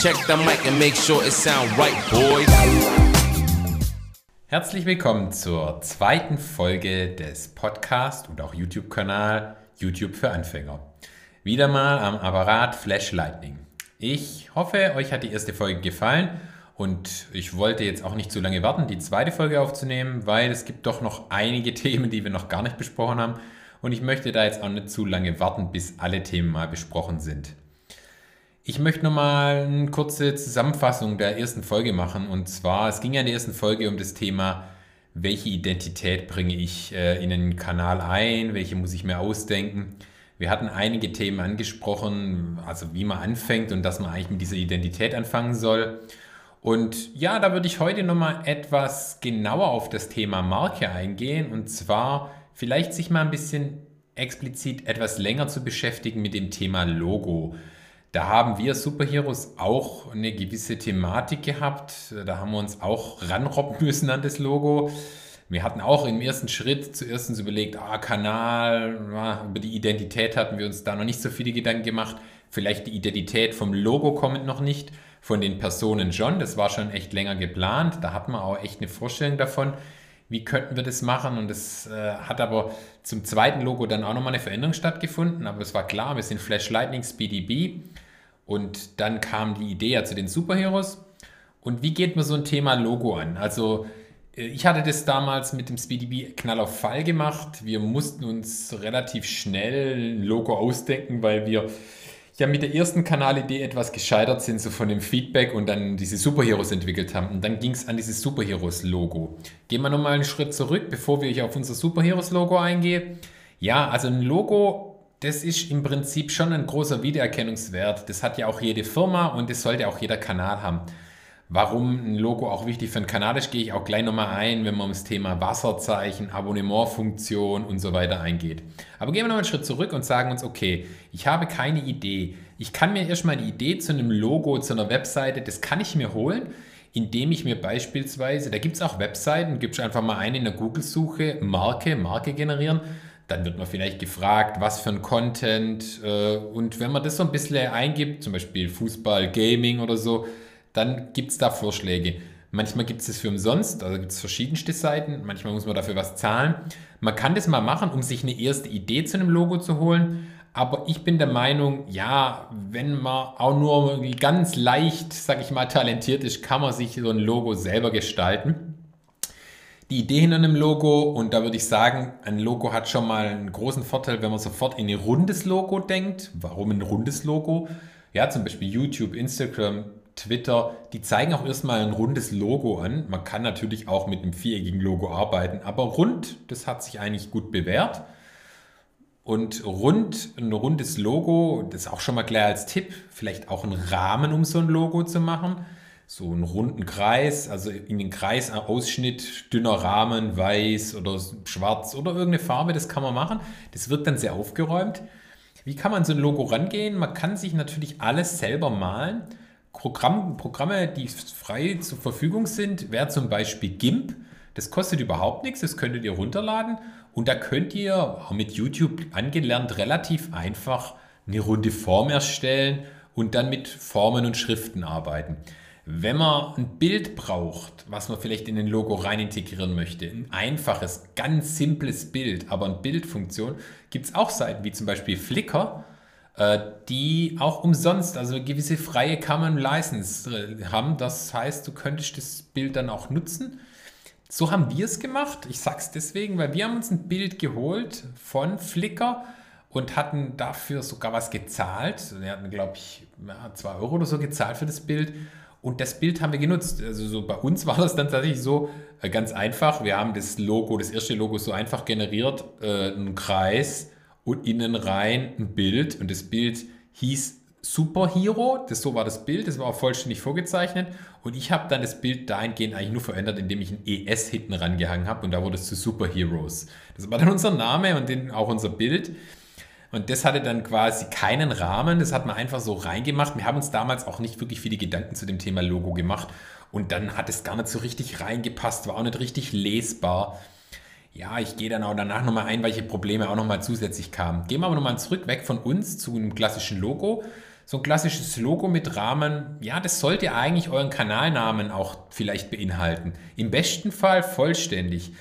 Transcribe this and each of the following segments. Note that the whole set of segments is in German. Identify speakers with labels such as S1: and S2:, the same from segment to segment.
S1: Check the mic and make sure it sound right, boys.
S2: Herzlich willkommen zur zweiten Folge des Podcast und auch YouTube-Kanal YouTube für Anfänger. Wieder mal am Apparat Flash Lightning. Ich hoffe, euch hat die erste Folge gefallen und ich wollte jetzt auch nicht zu lange warten, die zweite Folge aufzunehmen, weil es gibt doch noch einige Themen, die wir noch gar nicht besprochen haben und ich möchte da jetzt auch nicht zu lange warten, bis alle Themen mal besprochen sind. Ich möchte nochmal eine kurze Zusammenfassung der ersten Folge machen. Und zwar, es ging ja in der ersten Folge um das Thema, welche Identität bringe ich äh, in den Kanal ein, welche muss ich mir ausdenken. Wir hatten einige Themen angesprochen, also wie man anfängt und dass man eigentlich mit dieser Identität anfangen soll. Und ja, da würde ich heute nochmal etwas genauer auf das Thema Marke eingehen. Und zwar vielleicht sich mal ein bisschen explizit etwas länger zu beschäftigen mit dem Thema Logo. Da haben wir Superheroes auch eine gewisse Thematik gehabt. Da haben wir uns auch ranrobben müssen an das Logo. Wir hatten auch im ersten Schritt zuerst uns überlegt, ah, Kanal, ja, über die Identität hatten wir uns da noch nicht so viele Gedanken gemacht. Vielleicht die Identität vom Logo kommt noch nicht, von den Personen schon. Das war schon echt länger geplant. Da hatten wir auch echt eine Vorstellung davon, wie könnten wir das machen. Und es äh, hat aber zum zweiten Logo dann auch nochmal eine Veränderung stattgefunden. Aber es war klar, wir sind Flash Lightning SpeedyB. Und dann kam die Idee ja zu den Superheroes. Und wie geht man so ein Thema Logo an? Also äh, ich hatte das damals mit dem SpeedyB Knall auf Fall gemacht. Wir mussten uns relativ schnell ein Logo ausdenken, weil wir ja mit der ersten Kanalidee etwas gescheitert sind, so von dem Feedback und dann diese Superheroes entwickelt haben. Und dann ging es an dieses Superheroes-Logo. Gehen wir nochmal einen Schritt zurück, bevor wir auf unser Superheroes-Logo eingehen. Ja, also ein Logo das ist im Prinzip schon ein großer Wiedererkennungswert. Das hat ja auch jede Firma und das sollte auch jeder Kanal haben. Warum ein Logo auch wichtig für einen Kanal ist, gehe ich auch gleich nochmal ein, wenn man ums Thema Wasserzeichen, Abonnementfunktion und so weiter eingeht. Aber gehen wir noch einen Schritt zurück und sagen uns, okay, ich habe keine Idee. Ich kann mir erstmal die Idee zu einem Logo, zu einer Webseite, das kann ich mir holen, indem ich mir beispielsweise, da gibt es auch Webseiten, gibst einfach mal eine in der Google-Suche, Marke, Marke generieren dann wird man vielleicht gefragt, was für ein Content. Äh, und wenn man das so ein bisschen eingibt, zum Beispiel Fußball, Gaming oder so, dann gibt es da Vorschläge. Manchmal gibt es das für umsonst, also gibt es verschiedenste Seiten. Manchmal muss man dafür was zahlen. Man kann das mal machen, um sich eine erste Idee zu einem Logo zu holen. Aber ich bin der Meinung, ja, wenn man auch nur ganz leicht, sag ich mal, talentiert ist, kann man sich so ein Logo selber gestalten die Idee hinter einem Logo und da würde ich sagen, ein Logo hat schon mal einen großen Vorteil, wenn man sofort in ein rundes Logo denkt. Warum ein rundes Logo? Ja, zum Beispiel YouTube, Instagram, Twitter, die zeigen auch erstmal ein rundes Logo an. Man kann natürlich auch mit einem viereckigen Logo arbeiten, aber rund, das hat sich eigentlich gut bewährt. Und rund, ein rundes Logo, das ist auch schon mal klar als Tipp, vielleicht auch einen Rahmen, um so ein Logo zu machen so einen runden Kreis, also in den Kreisausschnitt, dünner Rahmen, weiß oder schwarz oder irgendeine Farbe, das kann man machen. Das wird dann sehr aufgeräumt. Wie kann man so ein Logo rangehen? Man kann sich natürlich alles selber malen. Programm, Programme, die frei zur Verfügung sind, wäre zum Beispiel GIMP. Das kostet überhaupt nichts, das könntet ihr runterladen und da könnt ihr mit YouTube angelernt relativ einfach eine runde Form erstellen und dann mit Formen und Schriften arbeiten. Wenn man ein Bild braucht, was man vielleicht in ein Logo rein integrieren möchte, ein einfaches, ganz simples Bild, aber eine Bildfunktion, gibt es auch Seiten wie zum Beispiel Flickr, die auch umsonst, also eine gewisse freie Common License äh, haben. Das heißt, du könntest das Bild dann auch nutzen. So haben wir es gemacht. Ich sage es deswegen, weil wir haben uns ein Bild geholt von Flickr und hatten dafür sogar was gezahlt. Wir hatten, glaube ich, 2 Euro oder so gezahlt für das Bild und das Bild haben wir genutzt. Also so bei uns war das dann tatsächlich so äh, ganz einfach. Wir haben das Logo, das erste Logo so einfach generiert, äh, einen Kreis und innen rein ein Bild. Und das Bild hieß Superhero. Das so war das Bild. Das war auch vollständig vorgezeichnet. Und ich habe dann das Bild dahingehend eigentlich nur verändert, indem ich ein ES hinten rangehangen habe. Und da wurde es zu Superheroes. Das war dann unser Name und den, auch unser Bild. Und das hatte dann quasi keinen Rahmen, das hat man einfach so reingemacht. Wir haben uns damals auch nicht wirklich viele Gedanken zu dem Thema Logo gemacht. Und dann hat es gar nicht so richtig reingepasst, war auch nicht richtig lesbar. Ja, ich gehe dann auch danach nochmal ein, welche Probleme auch nochmal zusätzlich kamen. Gehen wir aber nochmal zurück, weg von uns zu einem klassischen Logo. so ein klassisches Logo mit Rahmen, ja, das sollte eigentlich euren Kanalnamen auch vielleicht beinhalten. Im besten Fall vollständig.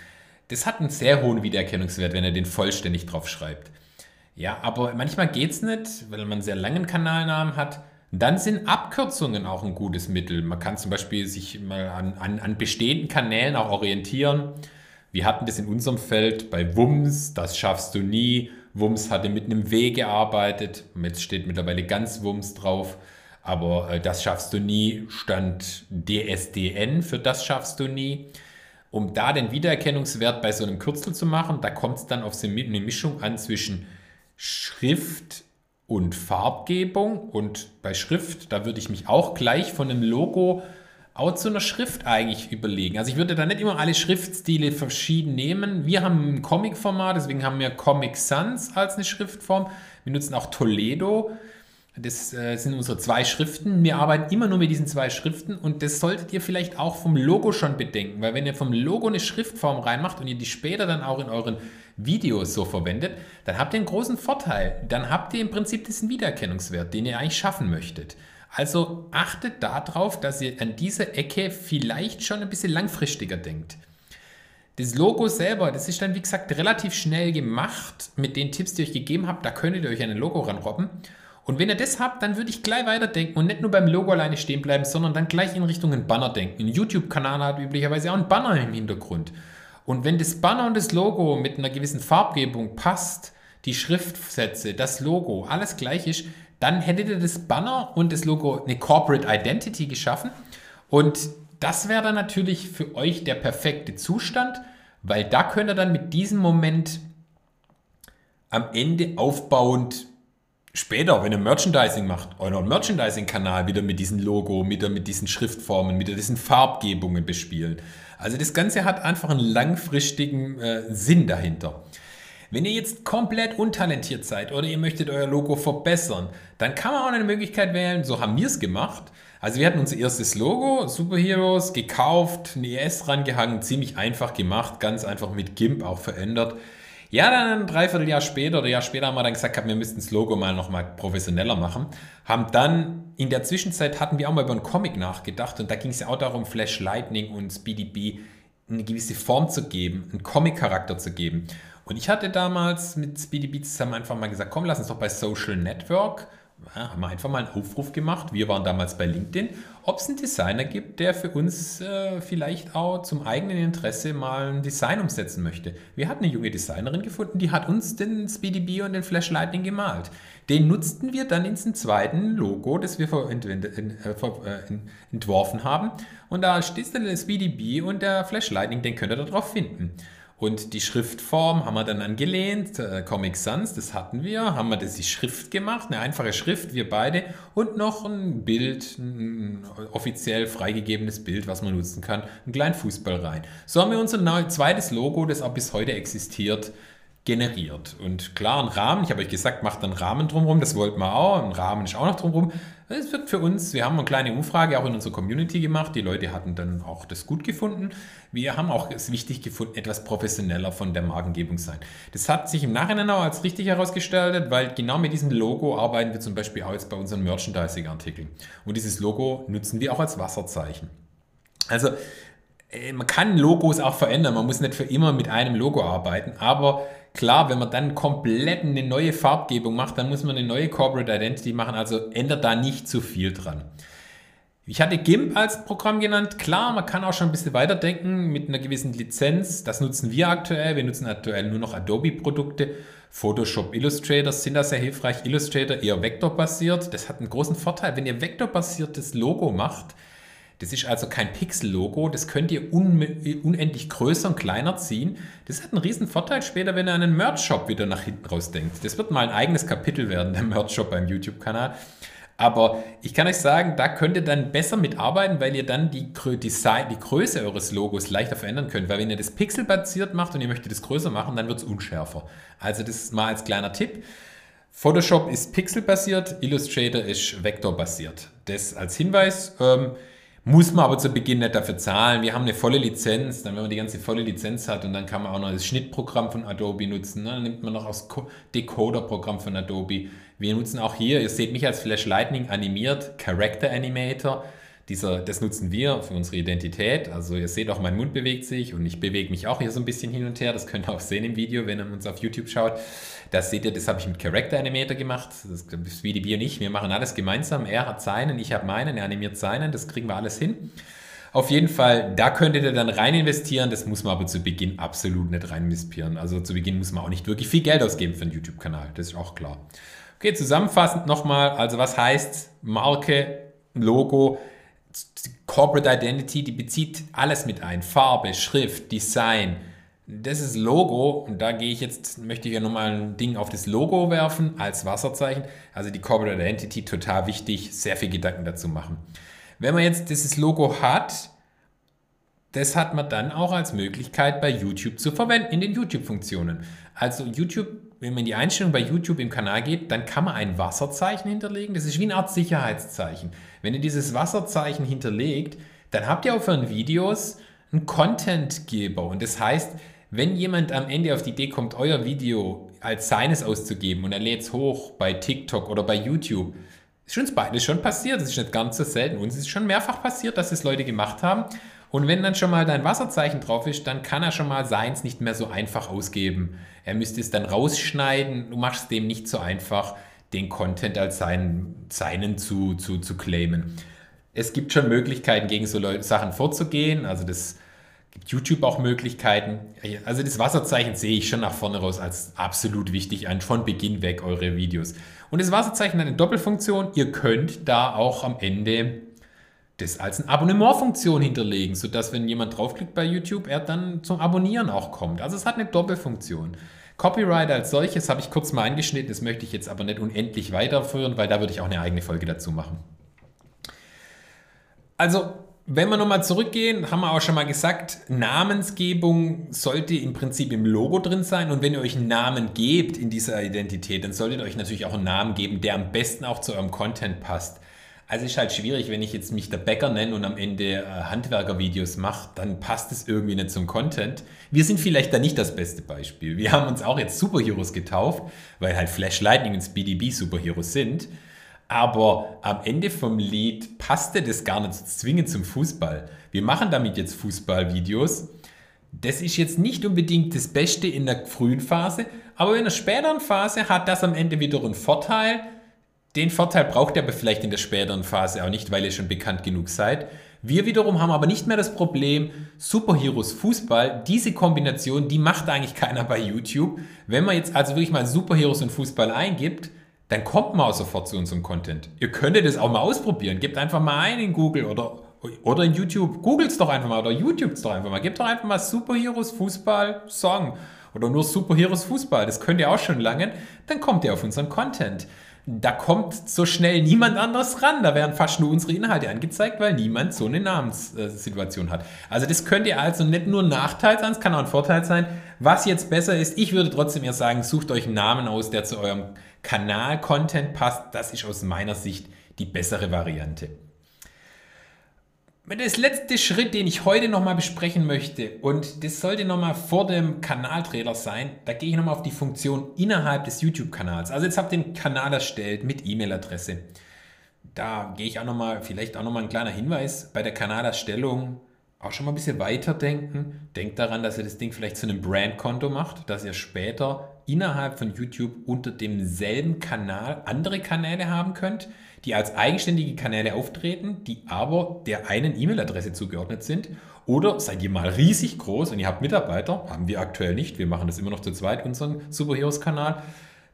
S2: Das hat einen sehr hohen Wiedererkennungswert, wenn ihr den vollständig drauf schreibt. Ja, aber manchmal geht es nicht, weil man einen sehr langen Kanalnamen hat. Dann sind Abkürzungen auch ein gutes Mittel. Man kann zum Beispiel sich mal an, an, an bestehenden Kanälen auch orientieren. Wir hatten das in unserem Feld bei WUMS, das schaffst du nie Wums hatte mit einem W gearbeitet. Jetzt steht mittlerweile ganz Wums drauf. Aber äh, das schaffst du nie, stand DSDN für das schaffst du nie. Um da den Wiedererkennungswert bei so einem Kürzel zu machen, da kommt es dann auf eine Mischung an zwischen Schrift und Farbgebung. Und bei Schrift, da würde ich mich auch gleich von einem Logo auch zu einer Schrift eigentlich überlegen. Also ich würde da nicht immer alle Schriftstile verschieden nehmen. Wir haben ein Comic-Format, deswegen haben wir Comic Sans als eine Schriftform. Wir nutzen auch Toledo. Das äh, sind unsere zwei Schriften. Wir arbeiten immer nur mit diesen zwei Schriften und das solltet ihr vielleicht auch vom Logo schon bedenken, weil wenn ihr vom Logo eine Schriftform reinmacht und ihr die später dann auch in euren Videos so verwendet, dann habt ihr einen großen Vorteil. Dann habt ihr im Prinzip diesen Wiedererkennungswert, den ihr eigentlich schaffen möchtet. Also achtet darauf, dass ihr an dieser Ecke vielleicht schon ein bisschen langfristiger denkt. Das Logo selber, das ist dann wie gesagt relativ schnell gemacht mit den Tipps, die ich euch gegeben habe. Da könntet ihr euch ein Logo ranrobben. Und wenn ihr das habt, dann würde ich gleich weiterdenken und nicht nur beim Logo alleine stehen bleiben, sondern dann gleich in Richtung ein Banner denken. Ein YouTube-Kanal hat üblicherweise auch einen Banner im Hintergrund. Und wenn das Banner und das Logo mit einer gewissen Farbgebung passt, die Schriftsätze, das Logo, alles gleich ist, dann hättet ihr das Banner und das Logo eine Corporate Identity geschaffen. Und das wäre dann natürlich für euch der perfekte Zustand, weil da könnt ihr dann mit diesem Moment am Ende aufbauend später, wenn ihr Merchandising macht, euren Merchandising-Kanal wieder mit diesem Logo, wieder mit diesen Schriftformen, mit diesen Farbgebungen bespielen. Also das Ganze hat einfach einen langfristigen äh, Sinn dahinter. Wenn ihr jetzt komplett untalentiert seid oder ihr möchtet euer Logo verbessern, dann kann man auch eine Möglichkeit wählen, so haben wir es gemacht. Also wir hatten unser erstes Logo, Superheroes, gekauft, ein ES rangehangen, ziemlich einfach gemacht, ganz einfach mit GIMP auch verändert. Ja, dann ein Dreivierteljahr später oder Jahr später haben wir dann gesagt, wir müssten das Logo mal nochmal professioneller machen. Haben dann, in der Zwischenzeit hatten wir auch mal über einen Comic nachgedacht und da ging es ja auch darum, Flash Lightning und Speedy B eine gewisse Form zu geben, einen Comic-Charakter zu geben. Und ich hatte damals mit Speedy Beats zusammen einfach mal gesagt, komm, lass uns doch bei Social Network, ja, haben wir einfach mal einen Aufruf gemacht. Wir waren damals bei LinkedIn, ob es einen Designer gibt, der für uns äh, vielleicht auch zum eigenen Interesse mal ein Design umsetzen möchte. Wir hatten eine junge Designerin gefunden, die hat uns den Speedy Bee und den Flash Lightning gemalt. Den nutzten wir dann in diesem zweiten Logo, das wir äh, äh, entworfen haben. Und da steht der Speedy Bee und der Flash Lightning, den könnt ihr da drauf finden. Und die Schriftform haben wir dann angelehnt, äh, Comic Sans, das hatten wir, haben wir das die Schrift gemacht, eine einfache Schrift, wir beide, und noch ein Bild, ein offiziell freigegebenes Bild, was man nutzen kann, einen kleinen Fußball rein. So haben wir unser zweites Logo, das auch bis heute existiert, generiert. Und klar, ein Rahmen, ich habe euch gesagt, macht einen Rahmen drumherum, das wollten wir auch, ein Rahmen ist auch noch drumherum. Es wird für uns, wir haben eine kleine Umfrage auch in unserer Community gemacht. Die Leute hatten dann auch das gut gefunden. Wir haben auch es wichtig gefunden, etwas professioneller von der Markengebung sein. Das hat sich im Nachhinein auch als richtig herausgestellt, weil genau mit diesem Logo arbeiten wir zum Beispiel auch jetzt bei unseren Merchandising-Artikeln. Und dieses Logo nutzen wir auch als Wasserzeichen. Also äh, man kann Logos auch verändern. Man muss nicht für immer mit einem Logo arbeiten, aber Klar, wenn man dann komplett eine neue Farbgebung macht, dann muss man eine neue Corporate Identity machen, also ändert da nicht zu viel dran. Ich hatte GIMP als Programm genannt. Klar, man kann auch schon ein bisschen weiterdenken mit einer gewissen Lizenz. Das nutzen wir aktuell. Wir nutzen aktuell nur noch Adobe-Produkte. Photoshop, Illustrator sind da sehr hilfreich. Illustrator eher vektorbasiert. Das hat einen großen Vorteil. Wenn ihr vektorbasiertes Logo macht, das ist also kein Pixel-Logo, das könnt ihr un unendlich größer und kleiner ziehen. Das hat einen riesen Vorteil später, wenn ihr einen Merch-Shop wieder nach hinten raus denkt. Das wird mal ein eigenes Kapitel werden, der Merch-Shop beim YouTube-Kanal. Aber ich kann euch sagen, da könnt ihr dann besser mitarbeiten, weil ihr dann die, Design, die Größe eures Logos leichter verändern könnt. Weil wenn ihr das pixelbasiert macht und ihr möchtet es größer machen, dann wird es unschärfer. Also das ist mal als kleiner Tipp. Photoshop ist pixelbasiert, Illustrator ist vektorbasiert. Das als Hinweis. Ähm, muss man aber zu Beginn nicht dafür zahlen. Wir haben eine volle Lizenz. Dann, wenn man die ganze volle Lizenz hat und dann kann man auch noch das Schnittprogramm von Adobe nutzen. Ne? Dann nimmt man noch das Decoder-Programm von Adobe. Wir nutzen auch hier, ihr seht mich als Flash Lightning animiert, Character Animator. Dieser, das nutzen wir für unsere Identität. Also ihr seht auch, mein Mund bewegt sich und ich bewege mich auch hier so ein bisschen hin und her. Das könnt ihr auch sehen im Video, wenn ihr uns auf YouTube schaut. Das seht ihr, das habe ich mit Character Animator gemacht. Das ist wie die Bio nicht. Wir machen alles gemeinsam. Er hat seinen, ich habe meinen, er animiert seinen. Das kriegen wir alles hin. Auf jeden Fall, da könntet ihr dann rein investieren. Das muss man aber zu Beginn absolut nicht rein investieren. Also zu Beginn muss man auch nicht wirklich viel Geld ausgeben für einen YouTube-Kanal. Das ist auch klar. Okay, zusammenfassend nochmal. Also was heißt Marke, Logo? Corporate Identity, die bezieht alles mit ein. Farbe, Schrift, Design. Das ist Logo und da gehe ich jetzt, möchte ich ja nochmal ein Ding auf das Logo werfen als Wasserzeichen. Also die Corporate Identity, total wichtig, sehr viel Gedanken dazu machen. Wenn man jetzt dieses Logo hat, das hat man dann auch als Möglichkeit bei YouTube zu verwenden, in den YouTube-Funktionen. Also YouTube, wenn man in die Einstellung bei YouTube im Kanal geht, dann kann man ein Wasserzeichen hinterlegen. Das ist wie eine Art Sicherheitszeichen. Wenn ihr dieses Wasserzeichen hinterlegt, dann habt ihr auf euren Videos einen Contentgeber. Und das heißt, wenn jemand am Ende auf die Idee kommt, euer Video als seines auszugeben und er lädt es hoch bei TikTok oder bei YouTube, ist uns beides schon passiert. Das ist nicht ganz so selten. Uns ist schon mehrfach passiert, dass es Leute gemacht haben. Und wenn dann schon mal dein Wasserzeichen drauf ist, dann kann er schon mal seins nicht mehr so einfach ausgeben. Er müsste es dann rausschneiden. Du machst dem nicht so einfach, den Content als seinen, seinen zu, zu, zu claimen. Es gibt schon Möglichkeiten, gegen so Sachen vorzugehen. Also das gibt YouTube auch Möglichkeiten. Also das Wasserzeichen sehe ich schon nach vorne raus als absolut wichtig an, von Beginn weg eure Videos. Und das Wasserzeichen hat eine Doppelfunktion. Ihr könnt da auch am Ende das als eine Abonnementfunktion hinterlegen, sodass wenn jemand draufklickt bei YouTube, er dann zum Abonnieren auch kommt. Also es hat eine Doppelfunktion. Copyright als solches habe ich kurz mal angeschnitten, das möchte ich jetzt aber nicht unendlich weiterführen, weil da würde ich auch eine eigene Folge dazu machen. Also wenn wir nochmal zurückgehen, haben wir auch schon mal gesagt, Namensgebung sollte im Prinzip im Logo drin sein. Und wenn ihr euch einen Namen gebt in dieser Identität, dann solltet ihr euch natürlich auch einen Namen geben, der am besten auch zu eurem Content passt. Also ist halt schwierig, wenn ich jetzt mich der Bäcker nenne und am Ende äh, Handwerkervideos mache, dann passt es irgendwie nicht zum Content. Wir sind vielleicht da nicht das beste Beispiel. Wir haben uns auch jetzt Superheroes getauft, weil halt Flash Lightning und Speedy B Superheroes sind. Aber am Ende vom Lied passte das gar nicht zwingend zum Fußball. Wir machen damit jetzt Fußballvideos. Das ist jetzt nicht unbedingt das Beste in der frühen Phase, aber in der späteren Phase hat das am Ende wieder einen Vorteil. Den Vorteil braucht ihr aber vielleicht in der späteren Phase auch nicht, weil ihr schon bekannt genug seid. Wir wiederum haben aber nicht mehr das Problem, Superheroes Fußball, diese Kombination, die macht eigentlich keiner bei YouTube. Wenn man jetzt also wirklich mal Superheroes und Fußball eingibt, dann kommt man auch sofort zu unserem Content. Ihr könntet es auch mal ausprobieren. Gebt einfach mal ein in Google oder, oder in YouTube. Googelt es doch einfach mal oder YouTube es doch einfach mal. Gebt doch einfach mal Superheroes Fußball Song oder nur Superheroes Fußball. Das könnt ihr auch schon lange. Dann kommt ihr auf unseren Content. Da kommt so schnell niemand anderes ran. Da werden fast nur unsere Inhalte angezeigt, weil niemand so eine Namenssituation hat. Also das könnt ihr also nicht nur ein Nachteil sein, es kann auch ein Vorteil sein. Was jetzt besser ist, ich würde trotzdem eher sagen, sucht euch einen Namen aus, der zu eurem Kanal-Content passt, das ist aus meiner Sicht die bessere Variante. Das letzte Schritt, den ich heute nochmal besprechen möchte, und das sollte nochmal vor dem Kanaltrailer sein, da gehe ich nochmal auf die Funktion innerhalb des YouTube-Kanals. Also jetzt habt ihr den Kanal erstellt mit E-Mail-Adresse. Da gehe ich auch nochmal, vielleicht auch nochmal ein kleiner Hinweis, bei der Kanalerstellung auch schon mal ein bisschen weiterdenken. Denkt daran, dass ihr das Ding vielleicht zu einem Brandkonto macht, dass ihr später innerhalb von YouTube unter demselben Kanal andere Kanäle haben könnt, die als eigenständige Kanäle auftreten, die aber der einen E-Mail-Adresse zugeordnet sind. Oder seid ihr mal riesig groß und ihr habt Mitarbeiter, haben wir aktuell nicht, wir machen das immer noch zu zweit, unseren Superheroes-Kanal.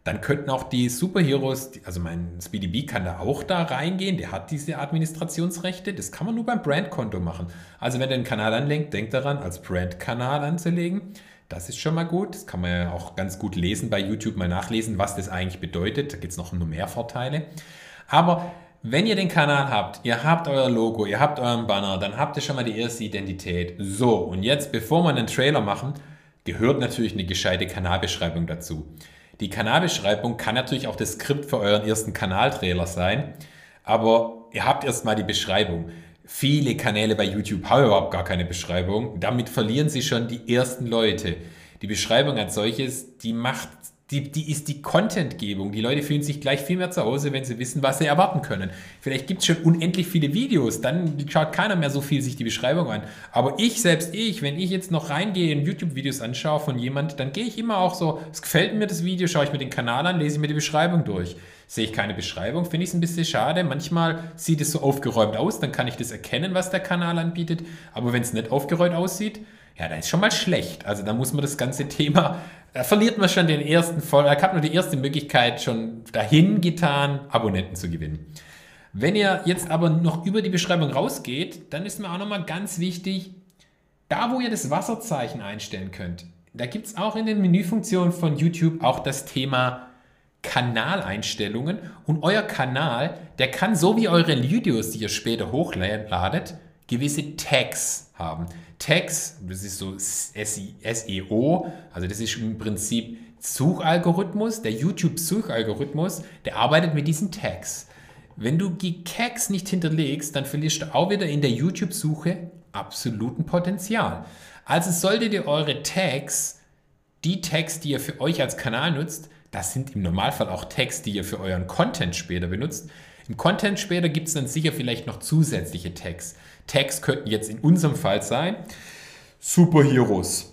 S2: Dann könnten auch die Superheroes, also mein Speedy B kann da auch da reingehen, der hat diese Administrationsrechte, das kann man nur beim Brandkonto machen. Also wenn ihr den Kanal anlenkt, denkt daran, als Brandkanal anzulegen. Das ist schon mal gut. Das kann man ja auch ganz gut lesen bei YouTube, mal nachlesen, was das eigentlich bedeutet. Da gibt es noch nur mehr Vorteile. Aber wenn ihr den Kanal habt, ihr habt euer Logo, ihr habt euren Banner, dann habt ihr schon mal die erste Identität. So, und jetzt, bevor wir einen Trailer machen, gehört natürlich eine gescheite Kanalbeschreibung dazu. Die Kanalbeschreibung kann natürlich auch das Skript für euren ersten Kanaltrailer sein, aber ihr habt erstmal die Beschreibung. Viele Kanäle bei YouTube haben überhaupt gar keine Beschreibung. Damit verlieren sie schon die ersten Leute. Die Beschreibung als solches, die macht die, die ist die Contentgebung. Die Leute fühlen sich gleich viel mehr zu Hause, wenn sie wissen, was sie erwarten können. Vielleicht gibt es schon unendlich viele Videos, dann schaut keiner mehr so viel sich die Beschreibung an. Aber ich, selbst ich, wenn ich jetzt noch reingehe und YouTube-Videos anschaue von jemand, dann gehe ich immer auch so, es gefällt mir das Video, schaue ich mir den Kanal an, lese mir die Beschreibung durch. Sehe ich keine Beschreibung, finde ich es ein bisschen schade. Manchmal sieht es so aufgeräumt aus, dann kann ich das erkennen, was der Kanal anbietet. Aber wenn es nicht aufgeräumt aussieht, ja, dann ist schon mal schlecht. Also da muss man das ganze Thema, da verliert man schon den ersten Voll, da hat man die erste Möglichkeit schon dahin getan, Abonnenten zu gewinnen. Wenn ihr jetzt aber noch über die Beschreibung rausgeht, dann ist mir auch nochmal ganz wichtig, da wo ihr das Wasserzeichen einstellen könnt, da gibt es auch in den Menüfunktionen von YouTube auch das Thema Kanaleinstellungen und euer Kanal, der kann so wie eure Videos, die ihr später hochladet, gewisse Tags haben. Tags, das ist so SEO, also das ist im Prinzip Suchalgorithmus, der YouTube-Suchalgorithmus, der arbeitet mit diesen Tags. Wenn du die Tags nicht hinterlegst, dann verlierst du auch wieder in der YouTube-Suche absoluten Potenzial. Also solltet ihr eure Tags, die Tags, die ihr für euch als Kanal nutzt, das sind im Normalfall auch Tags, die ihr für euren Content später benutzt. Im Content später gibt es dann sicher vielleicht noch zusätzliche Tags. Tags könnten jetzt in unserem Fall sein Superheroes.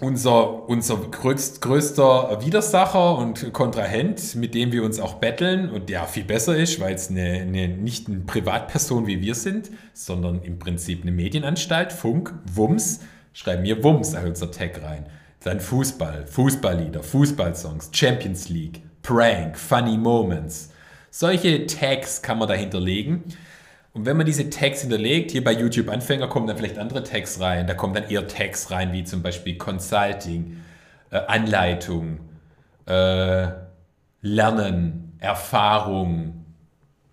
S2: Unser, unser größt, größter Widersacher und Kontrahent, mit dem wir uns auch betteln und der viel besser ist, weil es eine, eine, nicht eine Privatperson wie wir sind, sondern im Prinzip eine Medienanstalt, Funk, Wums, schreiben wir Wums als unser Tag rein. Dann Fußball, Fußballlieder, Fußballsongs, Champions League, Prank, Funny Moments. Solche Tags kann man da hinterlegen. Und wenn man diese Tags hinterlegt, hier bei YouTube Anfänger kommen dann vielleicht andere Tags rein. Da kommen dann eher Tags rein, wie zum Beispiel Consulting, äh, Anleitung, äh, Lernen, Erfahrung,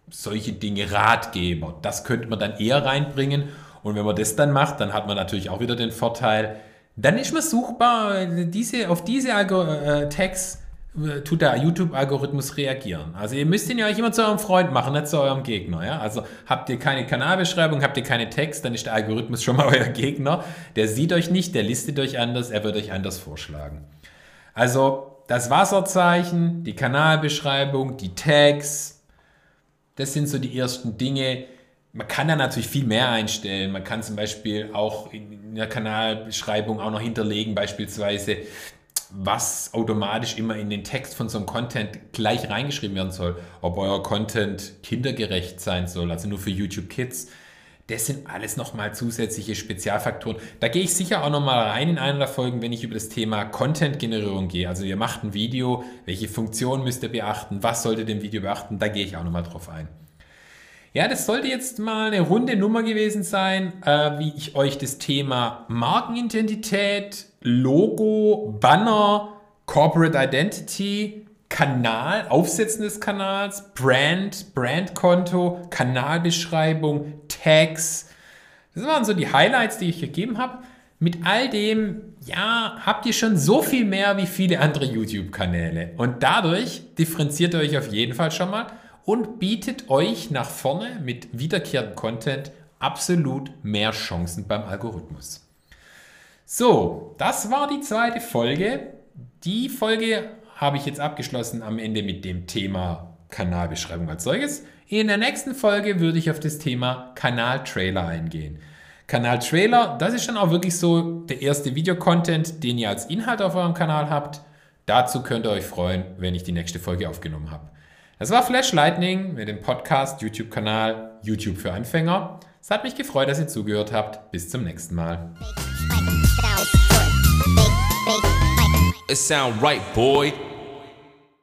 S2: solche Dinge, Ratgeber. Das könnte man dann eher reinbringen. Und wenn man das dann macht, dann hat man natürlich auch wieder den Vorteil, dann ist man suchbar. Diese, auf diese äh, Tags tut der YouTube-Algorithmus reagieren. Also ihr müsst ihn ja euch immer zu eurem Freund machen, nicht zu eurem Gegner. Ja? Also habt ihr keine Kanalbeschreibung, habt ihr keine Text, dann ist der Algorithmus schon mal euer Gegner. Der sieht euch nicht, der listet euch anders, er wird euch anders vorschlagen. Also das Wasserzeichen, die Kanalbeschreibung, die Tags, das sind so die ersten Dinge. Man kann da natürlich viel mehr einstellen. Man kann zum Beispiel auch in der Kanalbeschreibung auch noch hinterlegen, beispielsweise was automatisch immer in den Text von so einem Content gleich reingeschrieben werden soll. Ob euer Content kindergerecht sein soll, also nur für YouTube Kids. Das sind alles nochmal zusätzliche Spezialfaktoren. Da gehe ich sicher auch nochmal rein in einer der Folgen, wenn ich über das Thema Content-Generierung gehe. Also ihr macht ein Video, welche Funktionen müsst ihr beachten, was solltet ihr im Video beachten, da gehe ich auch nochmal drauf ein. Ja, das sollte jetzt mal eine runde Nummer gewesen sein, äh, wie ich euch das Thema Markenidentität, Logo, Banner, Corporate Identity, Kanal, Aufsetzen des Kanals, Brand, Brandkonto, Kanalbeschreibung, Tags. Das waren so die Highlights, die ich gegeben habe. Mit all dem, ja, habt ihr schon so viel mehr wie viele andere YouTube-Kanäle. Und dadurch differenziert ihr euch auf jeden Fall schon mal und bietet euch nach vorne mit wiederkehrendem Content absolut mehr Chancen beim Algorithmus. So, das war die zweite Folge. Die Folge habe ich jetzt abgeschlossen am Ende mit dem Thema Kanalbeschreibung als solches. In der nächsten Folge würde ich auf das Thema Kanaltrailer eingehen. Kanaltrailer, das ist dann auch wirklich so der erste Videocontent, den ihr als Inhalt auf eurem Kanal habt. Dazu könnt ihr euch freuen, wenn ich die nächste Folge aufgenommen habe. Das war Flash Lightning mit dem Podcast YouTube-Kanal YouTube für Anfänger. Es hat mich gefreut, dass ihr zugehört habt. Bis zum nächsten Mal.
S1: It sound right, boy.